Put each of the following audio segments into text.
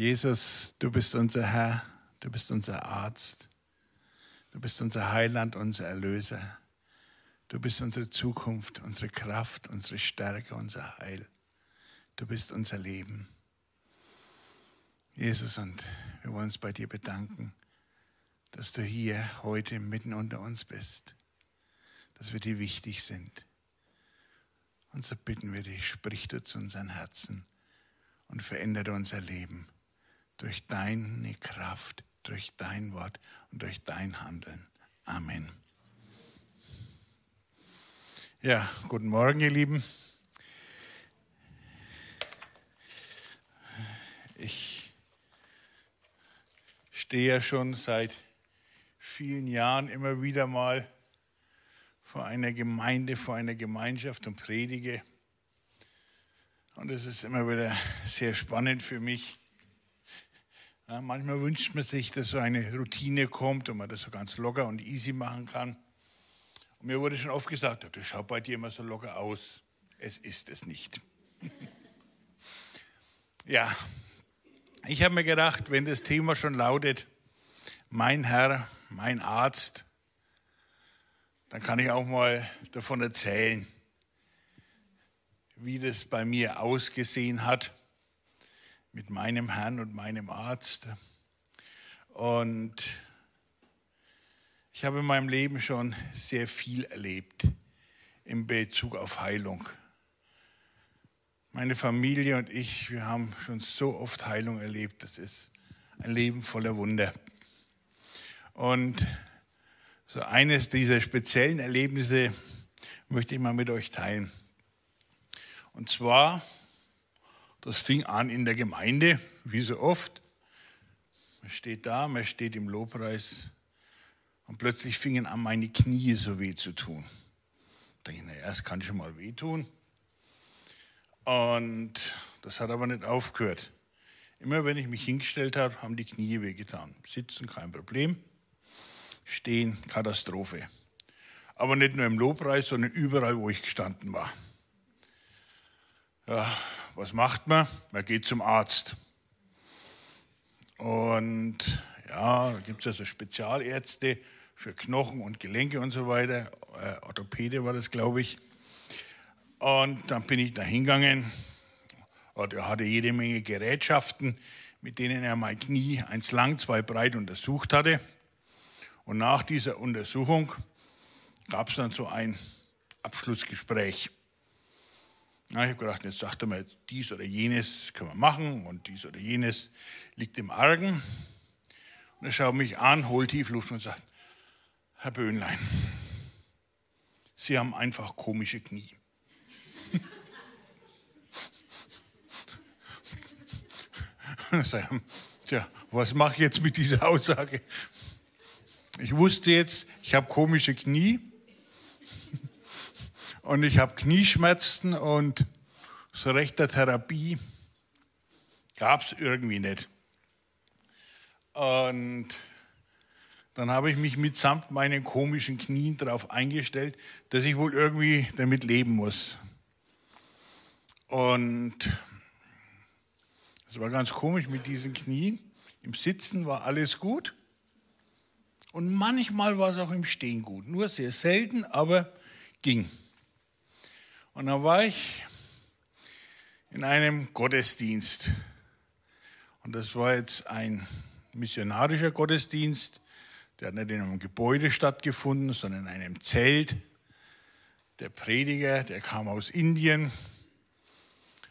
Jesus, du bist unser Herr, du bist unser Arzt, du bist unser Heiland, unser Erlöser. Du bist unsere Zukunft, unsere Kraft, unsere Stärke, unser Heil. Du bist unser Leben. Jesus, und wir wollen uns bei dir bedanken, dass du hier heute mitten unter uns bist, dass wir dir wichtig sind. Und so bitten wir dich, sprich du zu unseren Herzen und verändere unser Leben durch deine Kraft, durch dein Wort und durch dein Handeln. Amen. Ja, guten Morgen, ihr Lieben. Ich stehe ja schon seit vielen Jahren immer wieder mal vor einer Gemeinde, vor einer Gemeinschaft und predige. Und es ist immer wieder sehr spannend für mich. Ja, manchmal wünscht man sich, dass so eine Routine kommt und man das so ganz locker und easy machen kann. Und mir wurde schon oft gesagt, das schaut bei dir immer so locker aus. Es ist es nicht. ja, ich habe mir gedacht, wenn das Thema schon lautet, mein Herr, mein Arzt, dann kann ich auch mal davon erzählen, wie das bei mir ausgesehen hat mit meinem Herrn und meinem Arzt. Und ich habe in meinem Leben schon sehr viel erlebt in Bezug auf Heilung. Meine Familie und ich, wir haben schon so oft Heilung erlebt. Das ist ein Leben voller Wunder. Und so eines dieser speziellen Erlebnisse möchte ich mal mit euch teilen. Und zwar, das fing an in der Gemeinde, wie so oft. Man steht da, man steht im Lobpreis und plötzlich fingen an, meine Knie so weh zu tun. Da dachte ich, naja, es kann schon mal wehtun. Und das hat aber nicht aufgehört. Immer wenn ich mich hingestellt habe, haben die Knie wehgetan. Sitzen kein Problem, stehen Katastrophe. Aber nicht nur im Lobpreis, sondern überall, wo ich gestanden war. Ja, was macht man? Man geht zum Arzt. Und ja, da gibt es also Spezialärzte für Knochen und Gelenke und so weiter. Äh, Orthopäde war das, glaube ich. Und dann bin ich da hingegangen und er hatte jede Menge Gerätschaften, mit denen er mein Knie eins lang, zwei breit untersucht hatte. Und nach dieser Untersuchung gab es dann so ein Abschlussgespräch. Na, ich habe gedacht, jetzt sagt er mal, dies oder jenes können wir machen und dies oder jenes liegt im Argen. Und er schaut mich an, holt tief Luft und sagt, Herr Böhnlein, Sie haben einfach komische Knie. Tja, was mache ich jetzt mit dieser Aussage? Ich wusste jetzt, ich habe komische Knie und ich habe Knieschmerzen und so rechter Therapie gab es irgendwie nicht. Und dann habe ich mich mitsamt meinen komischen Knien darauf eingestellt, dass ich wohl irgendwie damit leben muss. Und es war ganz komisch mit diesen Knien. Im Sitzen war alles gut. Und manchmal war es auch im Stehen gut. Nur sehr selten, aber ging. Und dann war ich in einem Gottesdienst. Und das war jetzt ein missionarischer Gottesdienst. Der hat nicht in einem Gebäude stattgefunden, sondern in einem Zelt. Der Prediger, der kam aus Indien,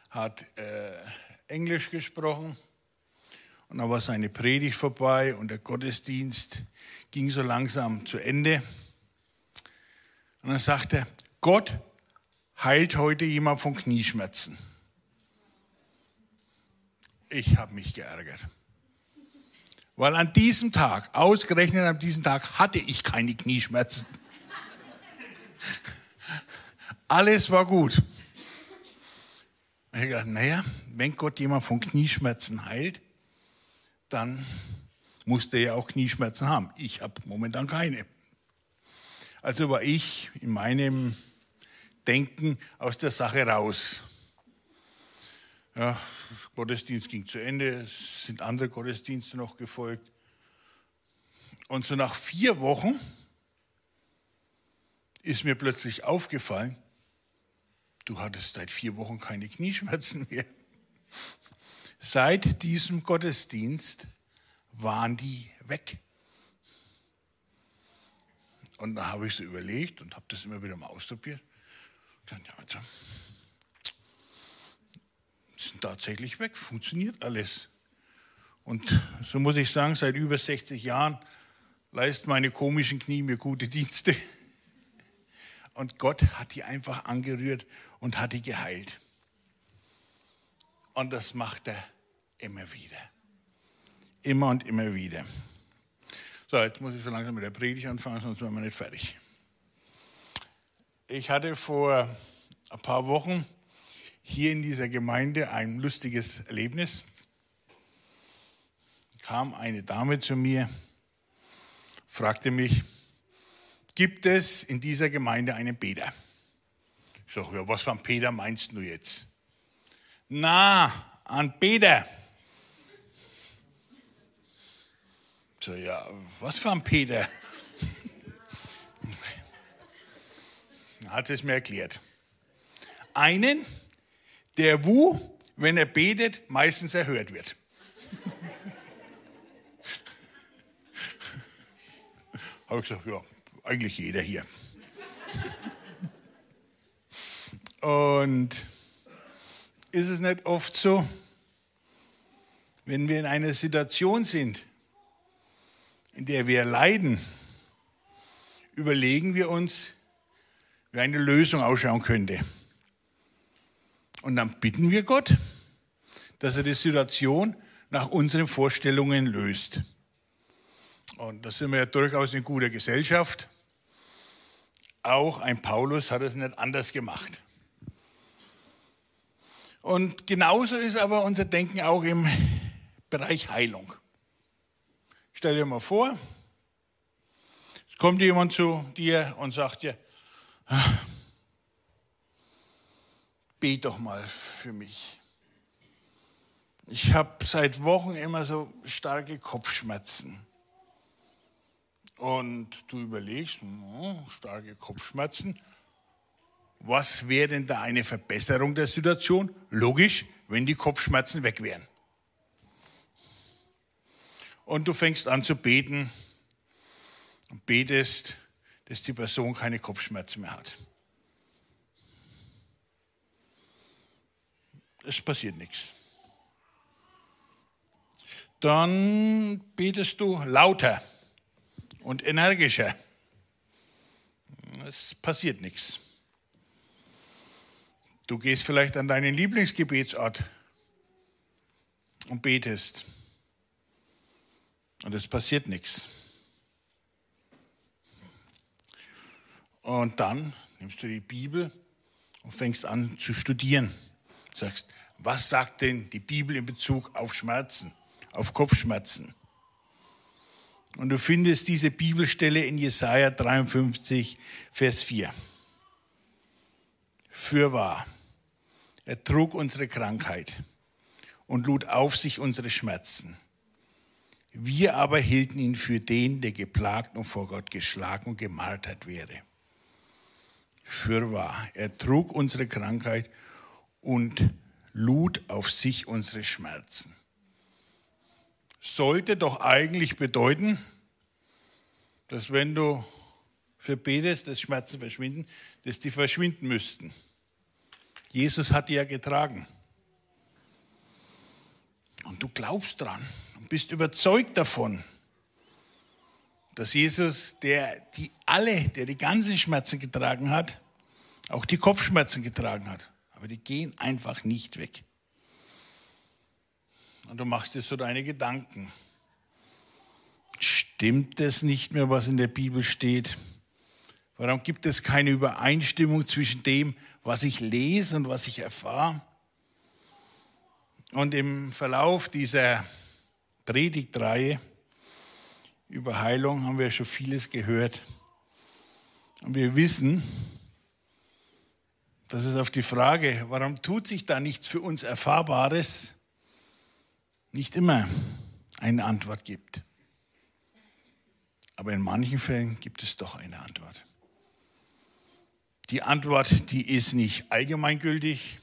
hat äh, Englisch gesprochen. Und dann war seine Predigt vorbei und der Gottesdienst ging so langsam zu Ende. Und dann sagte er, Gott heilt heute jemand von Knieschmerzen. Ich habe mich geärgert. Weil an diesem Tag, ausgerechnet an diesem Tag, hatte ich keine Knieschmerzen. Alles war gut. Ich habe gedacht, naja, wenn Gott jemand von Knieschmerzen heilt, dann muss der ja auch Knieschmerzen haben. Ich habe momentan keine. Also war ich in meinem Denken aus der Sache raus. Ja, Gottesdienst ging zu Ende, es sind andere Gottesdienste noch gefolgt. Und so nach vier Wochen ist mir plötzlich aufgefallen, du hattest seit vier Wochen keine Knieschmerzen mehr. Seit diesem Gottesdienst waren die weg. Und da habe ich so überlegt und habe das immer wieder mal ausprobiert. Sind tatsächlich weg, funktioniert alles. Und so muss ich sagen, seit über 60 Jahren leisten meine komischen Knie mir gute Dienste. Und Gott hat die einfach angerührt und hat die geheilt. Und das macht er immer wieder. Immer und immer wieder. So, jetzt muss ich so langsam mit der Predigt anfangen, sonst werden wir nicht fertig. Ich hatte vor ein paar Wochen hier in dieser Gemeinde ein lustiges Erlebnis. Kam eine Dame zu mir, fragte mich, gibt es in dieser Gemeinde einen Peter? Ich sage, ja, was ein Peter meinst du jetzt? Na, an Peter. So, ja, was ein Peter? Hat es mir erklärt. Einen, der wo, wenn er betet, meistens erhört wird. Habe ich gesagt, ja, eigentlich jeder hier. Und ist es nicht oft so, wenn wir in einer Situation sind, in der wir leiden, überlegen wir uns, wie eine Lösung ausschauen könnte. Und dann bitten wir Gott, dass er die Situation nach unseren Vorstellungen löst. Und da sind wir ja durchaus in guter Gesellschaft. Auch ein Paulus hat es nicht anders gemacht. Und genauso ist aber unser Denken auch im Bereich Heilung. Stell dir mal vor, es kommt jemand zu dir und sagt dir, bet doch mal für mich. Ich habe seit Wochen immer so starke Kopfschmerzen. Und du überlegst, hm, starke Kopfschmerzen, was wäre denn da eine Verbesserung der Situation? Logisch, wenn die Kopfschmerzen weg wären. Und du fängst an zu beten und betest, dass die Person keine Kopfschmerzen mehr hat. Es passiert nichts. Dann betest du lauter und energischer. Es passiert nichts. Du gehst vielleicht an deinen Lieblingsgebetsort und betest. Und es passiert nichts. Und dann nimmst du die Bibel und fängst an zu studieren. Sagst, was sagt denn die Bibel in Bezug auf Schmerzen, auf Kopfschmerzen? Und du findest diese Bibelstelle in Jesaja 53, Vers 4. Fürwahr er trug unsere Krankheit und lud auf sich unsere Schmerzen. Wir aber hielten ihn für den, der geplagt und vor Gott geschlagen und gemartert wäre. Fürwahr, er trug unsere Krankheit und lud auf sich unsere Schmerzen. Sollte doch eigentlich bedeuten, dass wenn du für betest, dass Schmerzen verschwinden, dass die verschwinden müssten. Jesus hat die ja getragen. Und du glaubst dran und bist überzeugt davon, dass Jesus, der die alle, der die ganzen Schmerzen getragen hat, auch die Kopfschmerzen getragen hat. Aber die gehen einfach nicht weg. Und du machst dir so deine Gedanken. Stimmt es nicht mehr, was in der Bibel steht? Warum gibt es keine Übereinstimmung zwischen dem, was ich lese und was ich erfahre. Und im Verlauf dieser Predigtreihe über Heilung haben wir schon vieles gehört. Und wir wissen, dass es auf die Frage, warum tut sich da nichts für uns Erfahrbares, nicht immer eine Antwort gibt. Aber in manchen Fällen gibt es doch eine Antwort. Die Antwort, die ist nicht allgemeingültig,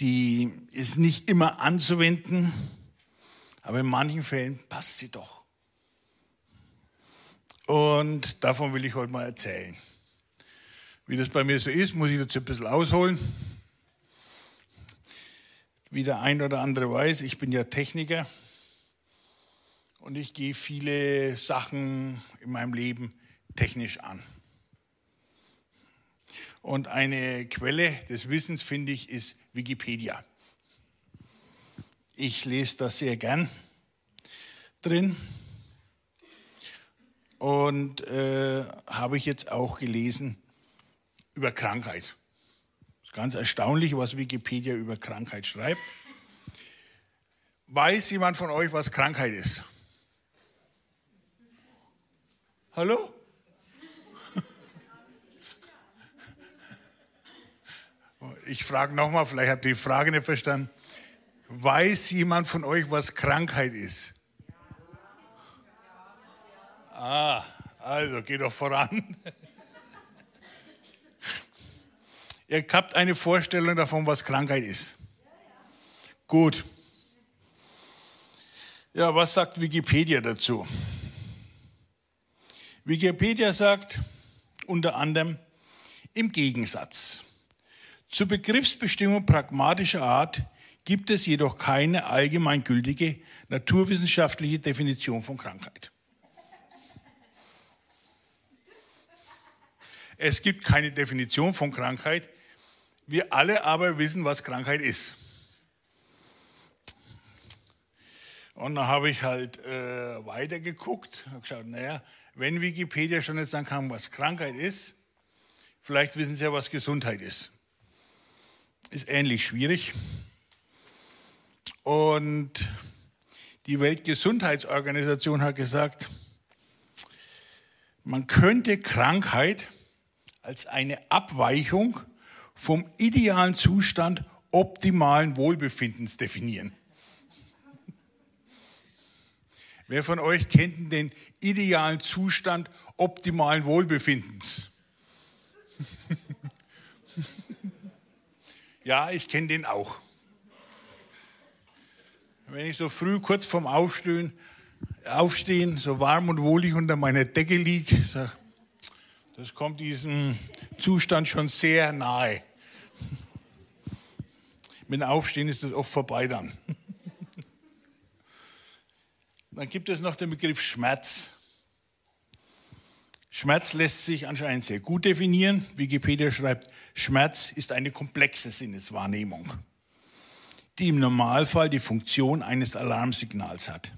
die ist nicht immer anzuwenden, aber in manchen Fällen passt sie doch. Und davon will ich heute mal erzählen. Wie das bei mir so ist, muss ich dazu ein bisschen ausholen. Wie der ein oder andere weiß, ich bin ja Techniker und ich gehe viele Sachen in meinem Leben technisch an. Und eine Quelle des Wissens, finde ich, ist Wikipedia. Ich lese das sehr gern drin. Und äh, habe ich jetzt auch gelesen über Krankheit. Das ist ganz erstaunlich, was Wikipedia über Krankheit schreibt. Weiß jemand von euch, was Krankheit ist? Hallo? Ich frage nochmal, vielleicht habt ihr die Frage nicht verstanden. Weiß jemand von euch, was Krankheit ist? Ah, also geht doch voran. Ihr habt eine Vorstellung davon, was Krankheit ist. Gut. Ja, was sagt Wikipedia dazu? Wikipedia sagt unter anderem im Gegensatz. Zur Begriffsbestimmung pragmatischer Art gibt es jedoch keine allgemeingültige naturwissenschaftliche Definition von Krankheit. Es gibt keine Definition von Krankheit, wir alle aber wissen, was Krankheit ist. Und dann habe ich halt äh, weitergeguckt und geschaut, naja, wenn Wikipedia schon nicht sagen kann, was Krankheit ist, vielleicht wissen sie ja, was Gesundheit ist. Ist ähnlich schwierig. Und die Weltgesundheitsorganisation hat gesagt, man könnte Krankheit als eine Abweichung vom idealen Zustand optimalen Wohlbefindens definieren. Wer von euch kennt den idealen Zustand optimalen Wohlbefindens? ja, ich kenne den auch. Wenn ich so früh kurz vorm Aufstehen, Aufstehen so warm und wohlig unter meiner Decke liege, sage, das kommt diesem Zustand schon sehr nahe. Mit dem Aufstehen ist das oft vorbei dann. Dann gibt es noch den Begriff Schmerz. Schmerz lässt sich anscheinend sehr gut definieren. Wikipedia schreibt, Schmerz ist eine komplexe Sinneswahrnehmung, die im Normalfall die Funktion eines Alarmsignals hat.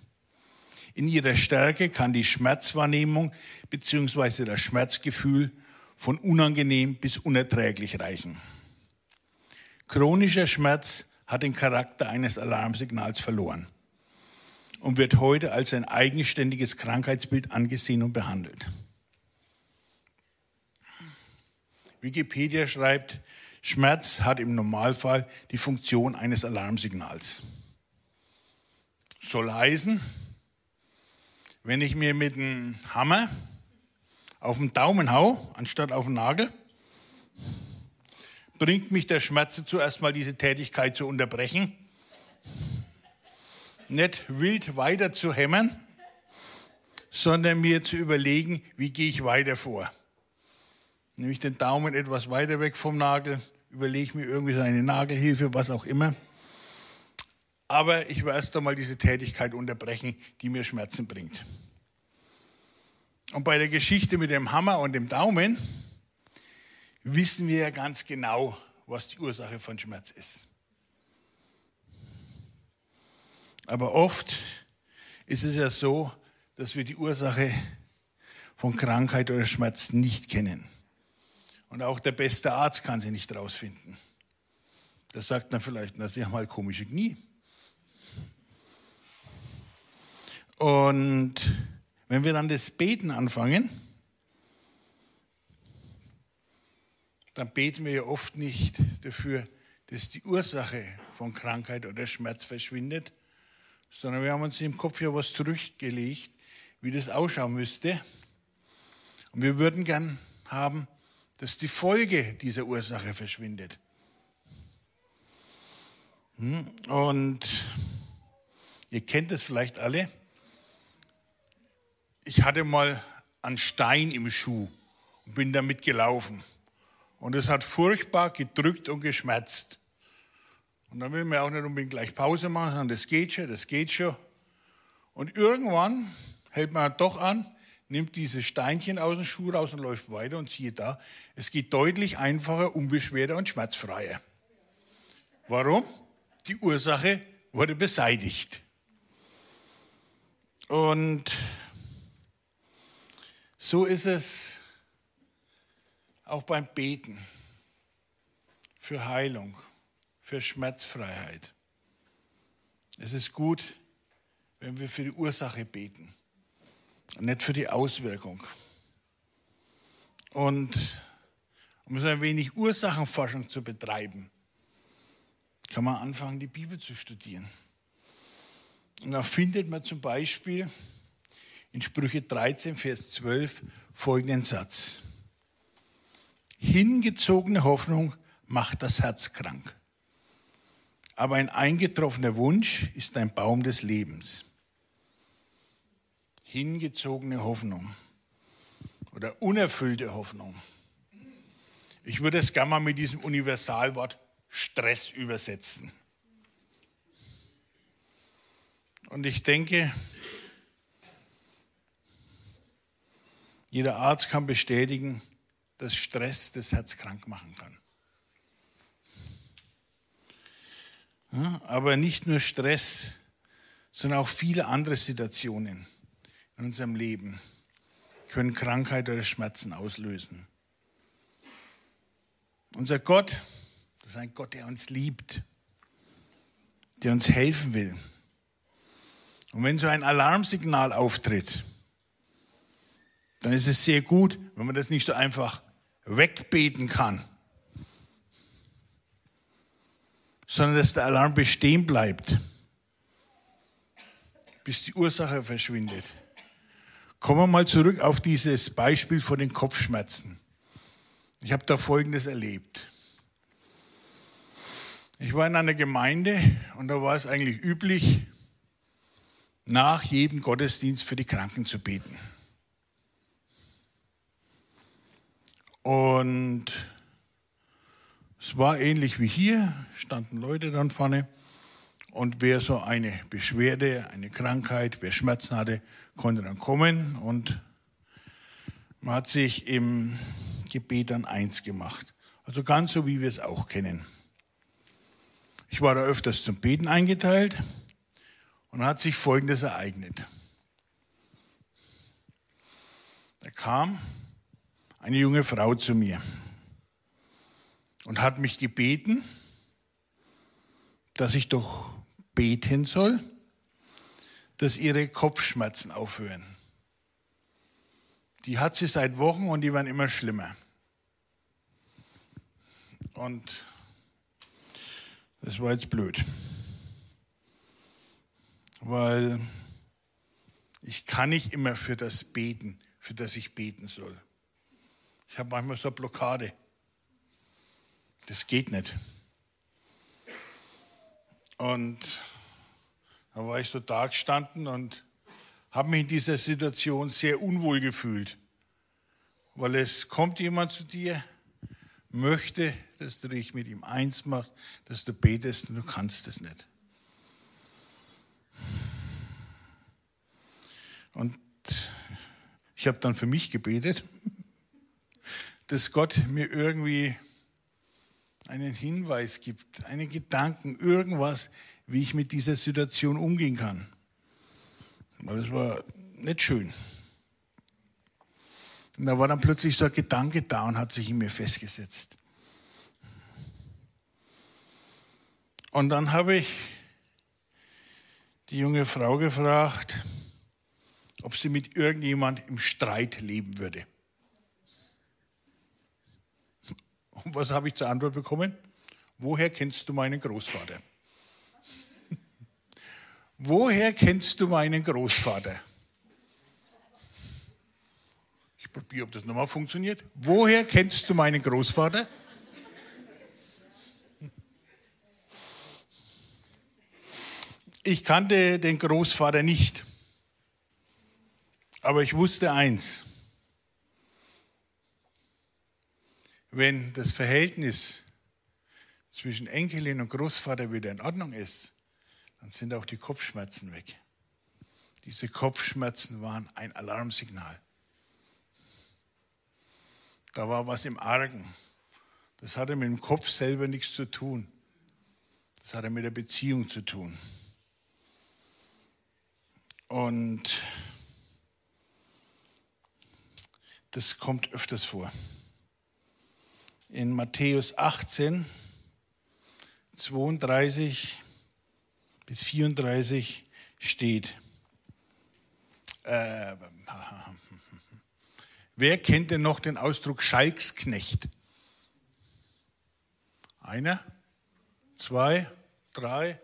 In ihrer Stärke kann die Schmerzwahrnehmung bzw. das Schmerzgefühl von unangenehm bis unerträglich reichen. Chronischer Schmerz hat den Charakter eines Alarmsignals verloren und wird heute als ein eigenständiges Krankheitsbild angesehen und behandelt. Wikipedia schreibt, Schmerz hat im Normalfall die Funktion eines Alarmsignals. Soll heißen, wenn ich mir mit einem Hammer auf den Daumen hau, anstatt auf den Nagel, bringt mich der Schmerz dazu, erstmal diese Tätigkeit zu unterbrechen, nicht wild weiter zu hämmern, sondern mir zu überlegen, wie gehe ich weiter vor. Nehme ich den Daumen etwas weiter weg vom Nagel, überlege mir irgendwie so eine Nagelhilfe, was auch immer. Aber ich will erst einmal diese Tätigkeit unterbrechen, die mir Schmerzen bringt. Und bei der Geschichte mit dem Hammer und dem Daumen wissen wir ja ganz genau, was die Ursache von Schmerz ist. Aber oft ist es ja so, dass wir die Ursache von Krankheit oder Schmerz nicht kennen. Und auch der beste Arzt kann sie nicht rausfinden. Das sagt dann vielleicht, na, sie haben halt komische Knie. Und wenn wir dann das Beten anfangen, dann beten wir ja oft nicht dafür, dass die Ursache von Krankheit oder Schmerz verschwindet, sondern wir haben uns im Kopf ja was zurückgelegt, wie das ausschauen müsste. Und wir würden gern haben, dass die Folge dieser Ursache verschwindet. Hm? Und ihr kennt es vielleicht alle. Ich hatte mal einen Stein im Schuh und bin damit gelaufen. Und es hat furchtbar gedrückt und geschmerzt. Und dann will man auch nicht unbedingt gleich Pause machen, sondern das geht schon, das geht schon. Und irgendwann hält man doch an, nimmt dieses Steinchen aus dem Schuh raus und läuft weiter und siehe da, es geht deutlich einfacher, unbeschwerter und schmerzfreier. Warum? Die Ursache wurde beseitigt. Und so ist es auch beim Beten für Heilung, für Schmerzfreiheit. Es ist gut, wenn wir für die Ursache beten und nicht für die Auswirkung. Und um so ein wenig Ursachenforschung zu betreiben, kann man anfangen, die Bibel zu studieren. Und da findet man zum Beispiel in Sprüche 13, Vers 12 folgenden Satz. Hingezogene Hoffnung macht das Herz krank. Aber ein eingetroffener Wunsch ist ein Baum des Lebens hingezogene Hoffnung oder unerfüllte Hoffnung. Ich würde es gerne mal mit diesem Universalwort Stress übersetzen. Und ich denke, jeder Arzt kann bestätigen, dass Stress das Herz krank machen kann. Ja, aber nicht nur Stress, sondern auch viele andere Situationen in unserem Leben können Krankheit oder Schmerzen auslösen. Unser Gott, das ist ein Gott, der uns liebt, der uns helfen will. Und wenn so ein Alarmsignal auftritt, dann ist es sehr gut, wenn man das nicht so einfach wegbeten kann, sondern dass der Alarm bestehen bleibt, bis die Ursache verschwindet. Kommen wir mal zurück auf dieses Beispiel von den Kopfschmerzen. Ich habe da Folgendes erlebt. Ich war in einer Gemeinde und da war es eigentlich üblich, nach jedem Gottesdienst für die Kranken zu beten. Und es war ähnlich wie hier, standen Leute dann vorne und wer so eine Beschwerde, eine Krankheit, wer Schmerzen hatte, konnte dann kommen und man hat sich im Gebet dann eins gemacht. Also ganz so, wie wir es auch kennen. Ich war da öfters zum Beten eingeteilt und hat sich Folgendes ereignet. Da kam eine junge Frau zu mir und hat mich gebeten, dass ich doch beten soll, dass ihre Kopfschmerzen aufhören. Die hat sie seit Wochen und die werden immer schlimmer. Und das war jetzt blöd, weil ich kann nicht immer für das beten, für das ich beten soll. Ich habe manchmal so eine Blockade. Das geht nicht. Und da war ich so da gestanden und habe mich in dieser Situation sehr unwohl gefühlt, weil es kommt jemand zu dir, möchte, dass du dich mit ihm eins machst, dass du betest und du kannst es nicht. Und ich habe dann für mich gebetet, dass Gott mir irgendwie einen Hinweis gibt, einen Gedanken, irgendwas, wie ich mit dieser Situation umgehen kann. Weil es war nicht schön. Und da war dann plötzlich so ein Gedanke da und hat sich in mir festgesetzt. Und dann habe ich die junge Frau gefragt, ob sie mit irgendjemand im Streit leben würde. Und was habe ich zur Antwort bekommen? Woher kennst du meinen Großvater? Woher kennst du meinen Großvater? Ich probiere, ob das nochmal funktioniert. Woher kennst du meinen Großvater? Ich kannte den Großvater nicht, aber ich wusste eins. Wenn das Verhältnis zwischen Enkelin und Großvater wieder in Ordnung ist, dann sind auch die Kopfschmerzen weg. Diese Kopfschmerzen waren ein Alarmsignal. Da war was im Argen. Das hatte mit dem Kopf selber nichts zu tun. Das hatte mit der Beziehung zu tun. Und das kommt öfters vor. In Matthäus 18, 32 bis 34 steht, äh, wer kennt denn noch den Ausdruck Schalksknecht? Einer, zwei, drei,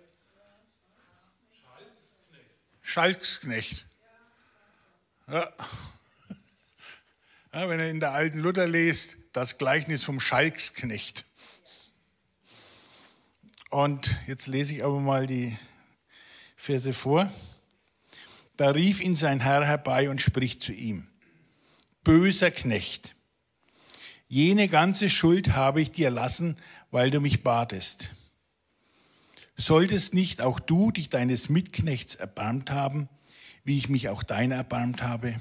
Schalksknecht. Ja. ja. wenn er in der alten Luther liest, das Gleichnis vom Schalksknecht. Und jetzt lese ich aber mal die Verse vor. Da rief ihn sein Herr herbei und spricht zu ihm, böser Knecht, jene ganze Schuld habe ich dir erlassen, weil du mich batest. Solltest nicht auch du dich deines Mitknechts erbarmt haben, wie ich mich auch deiner erbarmt habe?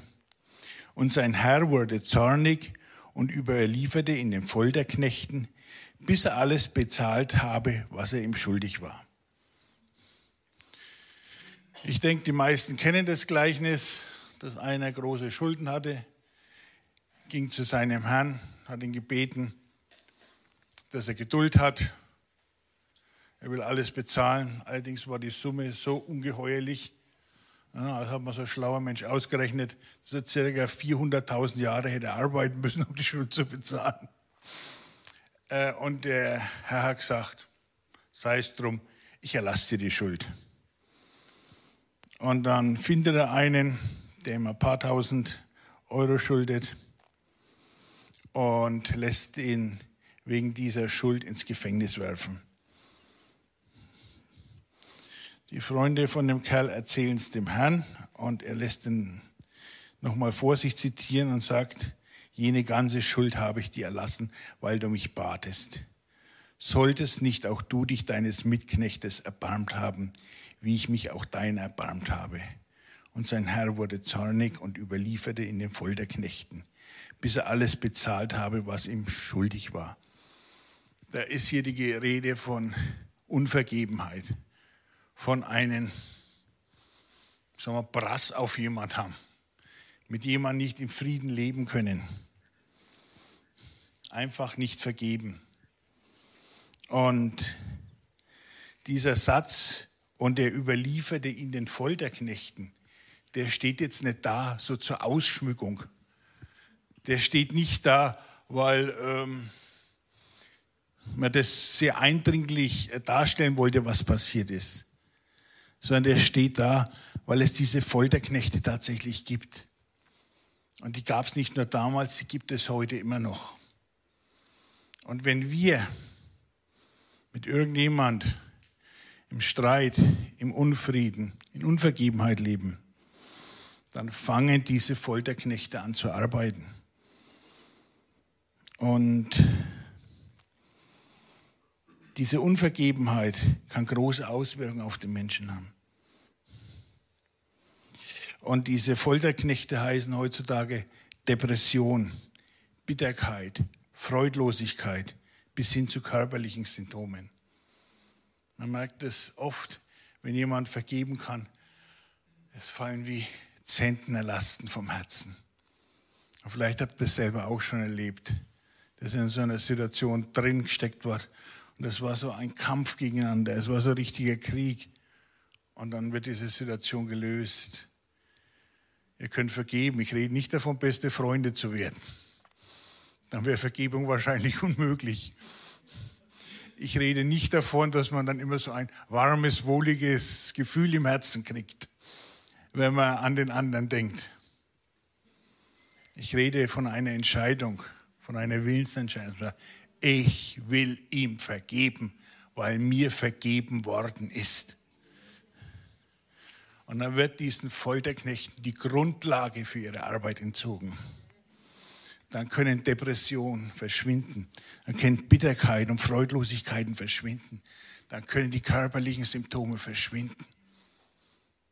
Und sein Herr wurde zornig und überlieferte ihn den Folterknechten, bis er alles bezahlt habe, was er ihm schuldig war. Ich denke, die meisten kennen das Gleichnis, dass einer große Schulden hatte, ging zu seinem Herrn, hat ihn gebeten, dass er Geduld hat er will alles bezahlen. Allerdings war die Summe so ungeheuerlich. Ja, also hat man so ein schlauer Mensch ausgerechnet, dass er circa 400.000 Jahre hätte arbeiten müssen, um die Schuld zu bezahlen. Äh, und der Herr hat gesagt, sei es drum, ich erlasse dir die Schuld. Und dann findet er einen, der ihm ein paar tausend Euro schuldet und lässt ihn wegen dieser Schuld ins Gefängnis werfen. Die Freunde von dem Kerl erzählen es dem Herrn und er lässt ihn nochmal vor sich zitieren und sagt, jene ganze Schuld habe ich dir erlassen, weil du mich batest. Solltest nicht auch du dich deines Mitknechtes erbarmt haben, wie ich mich auch deiner erbarmt habe. Und sein Herr wurde zornig und überlieferte in den Folterknechten, bis er alles bezahlt habe, was ihm schuldig war. Da ist hier die Rede von Unvergebenheit von einem sagen wir, Brass auf jemand haben, mit jemandem nicht im Frieden leben können. Einfach nicht vergeben. Und dieser Satz, und er überlieferte in den Folterknechten, der steht jetzt nicht da so zur Ausschmückung. Der steht nicht da, weil ähm, man das sehr eindringlich darstellen wollte, was passiert ist sondern der steht da, weil es diese Folterknechte tatsächlich gibt. Und die gab es nicht nur damals, die gibt es heute immer noch. Und wenn wir mit irgendjemand im Streit, im Unfrieden, in Unvergebenheit leben, dann fangen diese Folterknechte an zu arbeiten. Und diese Unvergebenheit kann große Auswirkungen auf den Menschen haben. Und diese Folterknechte heißen heutzutage Depression, Bitterkeit, Freudlosigkeit bis hin zu körperlichen Symptomen. Man merkt es oft, wenn jemand vergeben kann, es fallen wie Zentnerlasten vom Herzen. Und vielleicht habt ihr das selber auch schon erlebt, dass ihr in so einer Situation drin gesteckt wart und es war so ein Kampf gegeneinander, es war so ein richtiger Krieg. Und dann wird diese Situation gelöst. Ihr könnt vergeben. Ich rede nicht davon, beste Freunde zu werden. dann wäre Vergebung wahrscheinlich unmöglich. Ich rede nicht davon, dass man dann immer so ein warmes, wohliges Gefühl im Herzen kriegt, wenn man an den anderen denkt. Ich rede von einer Entscheidung, von einer Willensentscheidung. Ich will ihm vergeben, weil mir vergeben worden ist. Und dann wird diesen Folterknechten die Grundlage für ihre Arbeit entzogen. Dann können Depressionen verschwinden. Dann können Bitterkeit und Freudlosigkeiten verschwinden. Dann können die körperlichen Symptome verschwinden.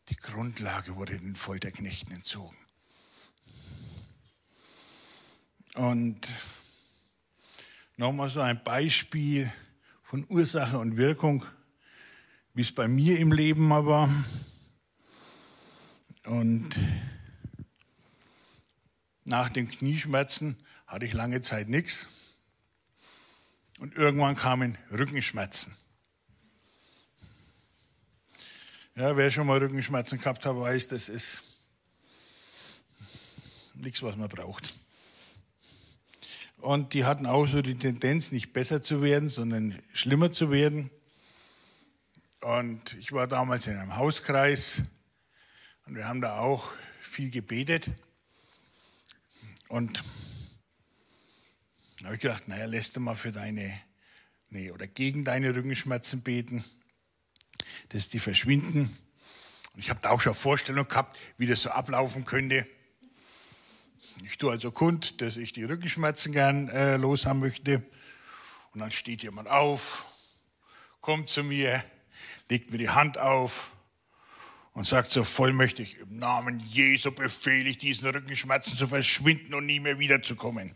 Die Grundlage wurde den Folterknechten entzogen. Und nochmal so ein Beispiel von Ursache und Wirkung, wie es bei mir im Leben mal war. Und nach den Knieschmerzen hatte ich lange Zeit nichts. Und irgendwann kamen Rückenschmerzen. Ja, wer schon mal Rückenschmerzen gehabt hat, weiß, das ist nichts, was man braucht. Und die hatten auch so die Tendenz, nicht besser zu werden, sondern schlimmer zu werden. Und ich war damals in einem Hauskreis und wir haben da auch viel gebetet. Und da habe ich gedacht, naja, lässt du mal für deine, nee, oder gegen deine Rückenschmerzen beten, dass die verschwinden. Und ich habe da auch schon Vorstellungen gehabt, wie das so ablaufen könnte. Ich tue also kund, dass ich die Rückenschmerzen gern äh, loshaben möchte. Und dann steht jemand auf, kommt zu mir, legt mir die Hand auf und sagt so vollmächtig, im Namen Jesu befehle ich diesen Rückenschmerzen zu verschwinden und nie mehr wiederzukommen.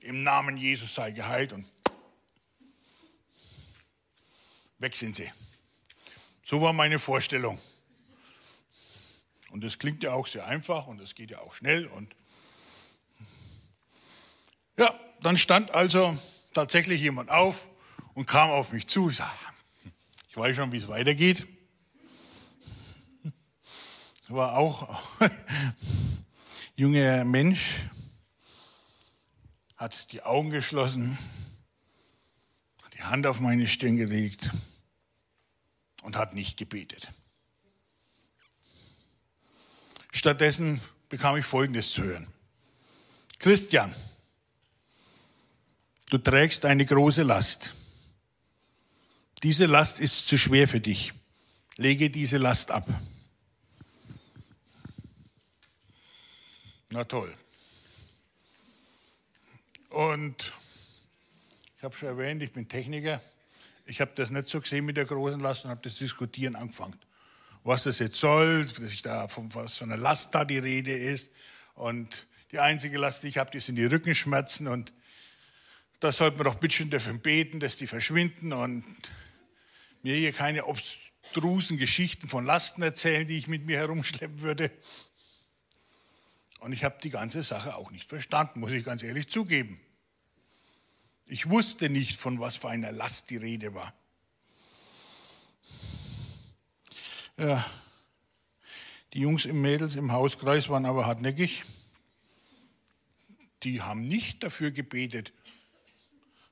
Im Namen Jesus sei geheilt und weg sind sie. So war meine Vorstellung. Und das klingt ja auch sehr einfach und das geht ja auch schnell. Und ja, dann stand also tatsächlich jemand auf und kam auf mich zu. Ich, ich weiß schon, wie es weitergeht war auch junger Mensch, hat die Augen geschlossen, hat die Hand auf meine Stirn gelegt und hat nicht gebetet. Stattdessen bekam ich Folgendes zu hören. Christian, du trägst eine große Last. Diese Last ist zu schwer für dich. Lege diese Last ab. Na toll. Und ich habe schon erwähnt, ich bin Techniker. Ich habe das nicht so gesehen mit der großen Last und habe das Diskutieren angefangen. Was das jetzt soll, dass ich da von was so einer Last da die Rede ist. Und die einzige Last, die ich habe, die sind die Rückenschmerzen. Und da sollte man doch bitte schön dafür beten, dass die verschwinden und mir hier keine obstrusen Geschichten von Lasten erzählen, die ich mit mir herumschleppen würde. Und ich habe die ganze Sache auch nicht verstanden, muss ich ganz ehrlich zugeben. Ich wusste nicht, von was für einer Last die Rede war. Ja, die Jungs und Mädels im Hauskreis waren aber hartnäckig. Die haben nicht dafür gebetet,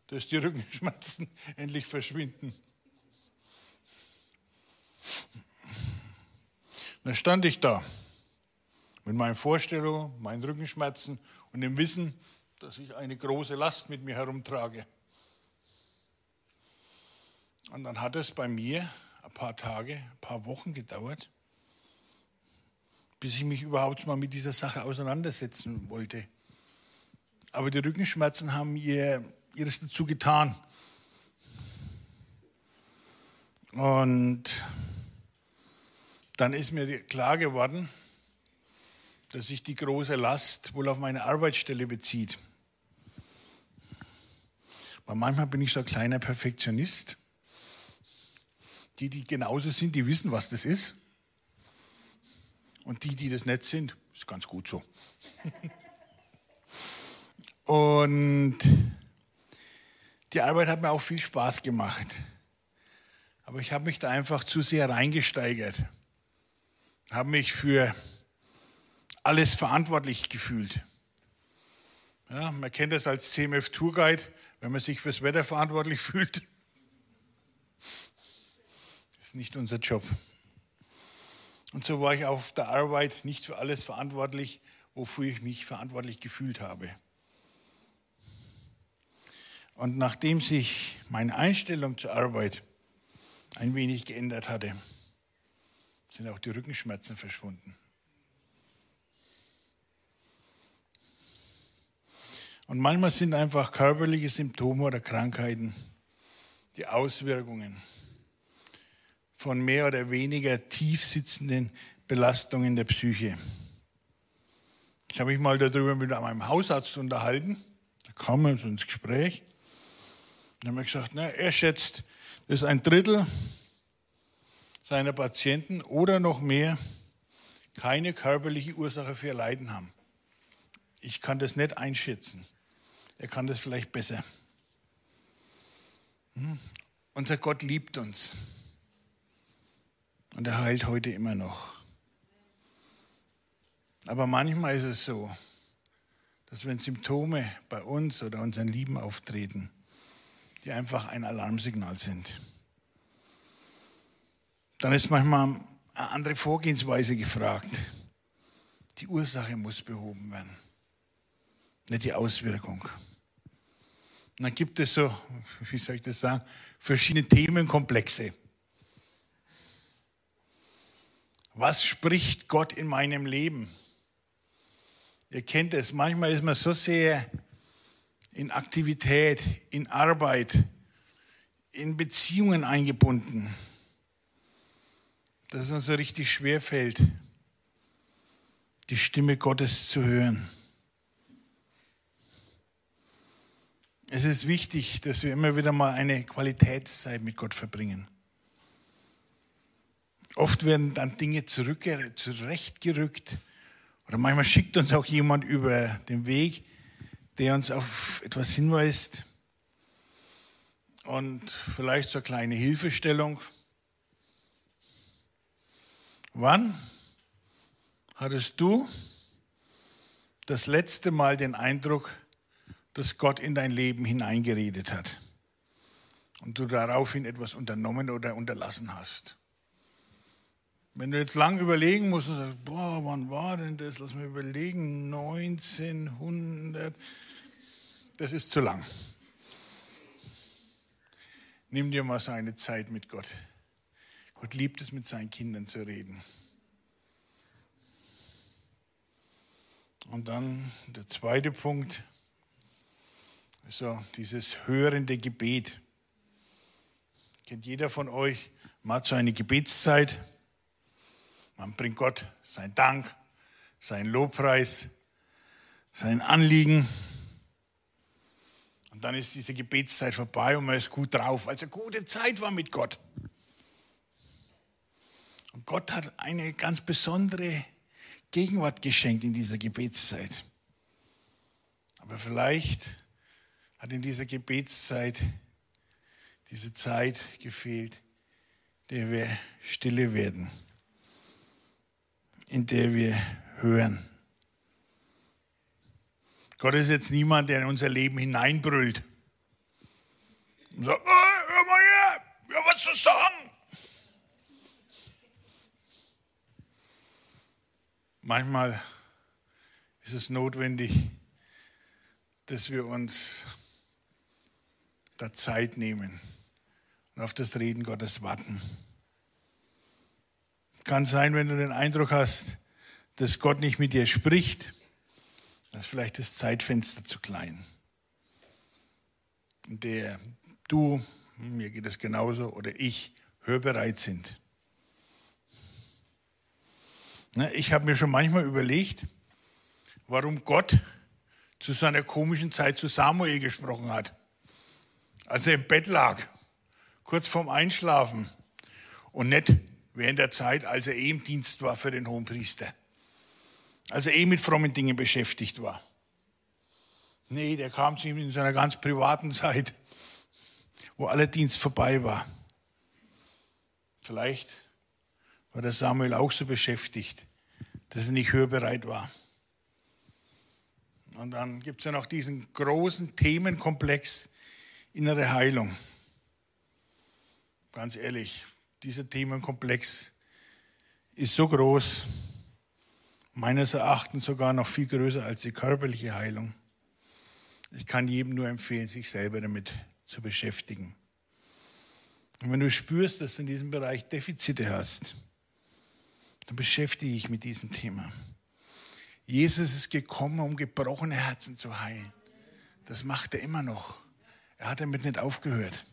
dass die Rückenschmerzen endlich verschwinden. Da stand ich da mit meinen Vorstellungen, meinen Rückenschmerzen und dem Wissen, dass ich eine große Last mit mir herumtrage. Und dann hat es bei mir ein paar Tage, ein paar Wochen gedauert, bis ich mich überhaupt mal mit dieser Sache auseinandersetzen wollte. Aber die Rückenschmerzen haben ihr, ihres dazu getan. Und dann ist mir klar geworden, dass sich die große Last wohl auf meine Arbeitsstelle bezieht. Weil manchmal bin ich so ein kleiner Perfektionist. Die, die genauso sind, die wissen, was das ist. Und die, die das nicht sind, ist ganz gut so. Und die Arbeit hat mir auch viel Spaß gemacht. Aber ich habe mich da einfach zu sehr reingesteigert. Habe mich für alles verantwortlich gefühlt. Ja, man kennt das als CMF Tourguide, wenn man sich fürs Wetter verantwortlich fühlt. Das ist nicht unser Job. Und so war ich auf der Arbeit nicht für alles verantwortlich, wofür ich mich verantwortlich gefühlt habe. Und nachdem sich meine Einstellung zur Arbeit ein wenig geändert hatte, sind auch die Rückenschmerzen verschwunden. Und manchmal sind einfach körperliche Symptome oder Krankheiten die Auswirkungen von mehr oder weniger tief sitzenden Belastungen der Psyche. Ich habe mich mal darüber mit meinem Hausarzt unterhalten. Da kam er so ins Gespräch. Dann haben wir gesagt, na, er schätzt, dass ein Drittel seiner Patienten oder noch mehr keine körperliche Ursache für ihr Leiden haben. Ich kann das nicht einschätzen. Er kann das vielleicht besser. Hm? Unser Gott liebt uns. Und er heilt heute immer noch. Aber manchmal ist es so, dass wenn Symptome bei uns oder unseren Lieben auftreten, die einfach ein Alarmsignal sind, dann ist manchmal eine andere Vorgehensweise gefragt. Die Ursache muss behoben werden, nicht die Auswirkung. Und dann gibt es so, wie soll ich das sagen, verschiedene Themenkomplexe. Was spricht Gott in meinem Leben? Ihr kennt es, manchmal ist man so sehr in Aktivität, in Arbeit, in Beziehungen eingebunden, dass es uns so richtig schwer fällt, die Stimme Gottes zu hören. Es ist wichtig, dass wir immer wieder mal eine Qualitätszeit mit Gott verbringen. Oft werden dann Dinge zurechtgerückt oder manchmal schickt uns auch jemand über den Weg, der uns auf etwas hinweist und vielleicht so eine kleine Hilfestellung. Wann hattest du das letzte Mal den Eindruck, dass Gott in dein Leben hineingeredet hat und du daraufhin etwas unternommen oder unterlassen hast? Wenn du jetzt lang überlegen musst und sagst, boah, wann war denn das? Lass mal überlegen, 1900. Das ist zu lang. Nimm dir mal so eine Zeit mit Gott. Gott liebt es, mit seinen Kindern zu reden. Und dann der zweite Punkt, so dieses hörende Gebet. Kennt jeder von euch mal so eine Gebetszeit? Man bringt Gott sein Dank, sein Lobpreis, sein Anliegen. Und dann ist diese Gebetszeit vorbei und man ist gut drauf. Also gute Zeit war mit Gott. Und Gott hat eine ganz besondere Gegenwart geschenkt in dieser Gebetszeit. Aber vielleicht hat in dieser Gebetszeit diese Zeit gefehlt, der wir stille werden in der wir hören. Gott ist jetzt niemand, der in unser Leben hineinbrüllt und sagt, oh, hör mal her, ja, was zu sagen. Manchmal ist es notwendig, dass wir uns da Zeit nehmen und auf das Reden Gottes warten. Kann sein, wenn du den Eindruck hast, dass Gott nicht mit dir spricht, dass vielleicht das Zeitfenster zu klein. In der du, mir geht es genauso, oder ich hörbereit sind. Ich habe mir schon manchmal überlegt, warum Gott zu seiner komischen Zeit zu Samuel gesprochen hat, als er im Bett lag, kurz vorm Einschlafen und nicht während der Zeit, als er eh im Dienst war für den Hohenpriester. Als er eh mit frommen Dingen beschäftigt war. Nee, der kam zu ihm in seiner ganz privaten Zeit, wo aller Dienst vorbei war. Vielleicht war der Samuel auch so beschäftigt, dass er nicht hörbereit war. Und dann gibt es ja noch diesen großen Themenkomplex innere Heilung. Ganz ehrlich, dieser Themenkomplex ist so groß, meines Erachtens sogar noch viel größer als die körperliche Heilung. Ich kann jedem nur empfehlen, sich selber damit zu beschäftigen. Und wenn du spürst, dass du in diesem Bereich Defizite hast, dann beschäftige dich mit diesem Thema. Jesus ist gekommen, um gebrochene Herzen zu heilen. Das macht er immer noch. Er hat damit nicht aufgehört.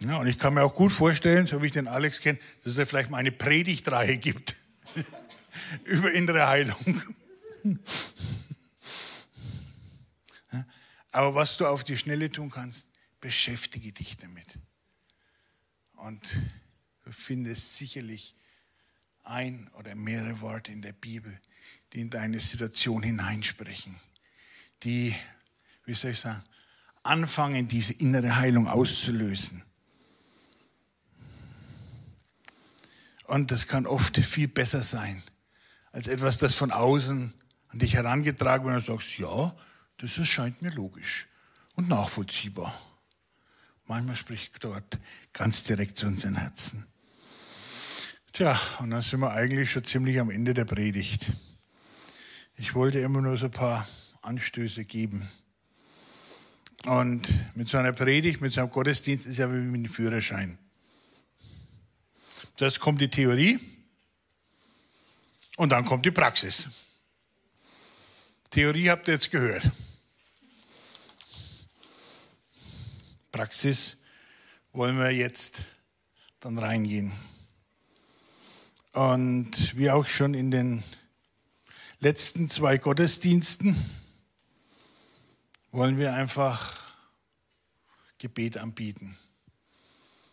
Ja, und ich kann mir auch gut vorstellen, so wie ich den Alex kenne, dass es vielleicht mal eine Predigtreihe gibt über innere Heilung. Aber was du auf die Schnelle tun kannst, beschäftige dich damit. Und du findest sicherlich ein oder mehrere Worte in der Bibel, die in deine Situation hineinsprechen, die, wie soll ich sagen, anfangen, diese innere Heilung auszulösen. Und das kann oft viel besser sein, als etwas, das von außen an dich herangetragen wird und du sagst, ja, das erscheint mir logisch und nachvollziehbar. Manchmal spricht Gott ganz direkt zu unseren Herzen. Tja, und dann sind wir eigentlich schon ziemlich am Ende der Predigt. Ich wollte immer nur so ein paar Anstöße geben. Und mit so einer Predigt, mit so einem Gottesdienst ist ja wie mit einem Führerschein. Das kommt die Theorie und dann kommt die Praxis. Theorie habt ihr jetzt gehört. Praxis wollen wir jetzt dann reingehen. Und wie auch schon in den letzten zwei Gottesdiensten wollen wir einfach Gebet anbieten.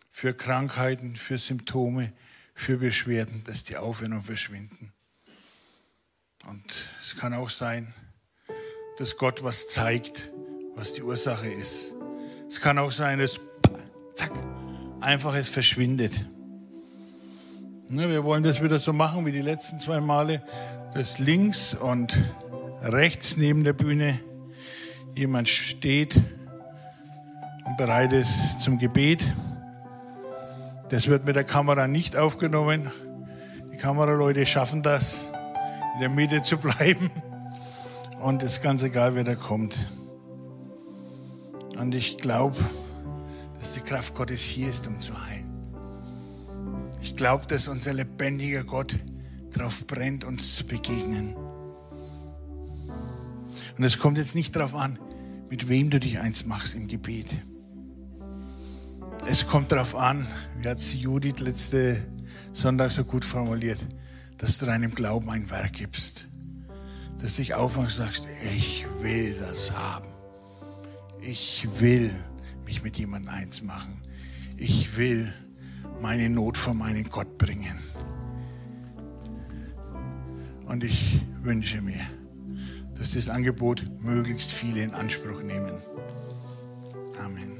Für Krankheiten, für Symptome, für Beschwerden, dass die aufhören und verschwinden. Und es kann auch sein, dass Gott was zeigt, was die Ursache ist. Es kann auch sein, dass zack, einfach es verschwindet. Ne, wir wollen das wieder so machen wie die letzten zwei Male, dass links und rechts neben der Bühne jemand steht und bereit ist zum Gebet. Das wird mit der Kamera nicht aufgenommen. Die Kameraleute schaffen das, in der Mitte zu bleiben. Und es ist ganz egal, wer da kommt. Und ich glaube, dass die Kraft Gottes hier ist, um zu heilen. Ich glaube, dass unser lebendiger Gott darauf brennt, uns zu begegnen. Und es kommt jetzt nicht darauf an, mit wem du dich eins machst im Gebet. Es kommt darauf an, wie hat Judith letzte Sonntag so gut formuliert, dass du deinem Glauben ein Werk gibst. Dass du dich aufmachst und sagst, ich will das haben. Ich will mich mit jemandem eins machen. Ich will meine Not vor meinen Gott bringen. Und ich wünsche mir, dass das Angebot möglichst viele in Anspruch nehmen. Amen.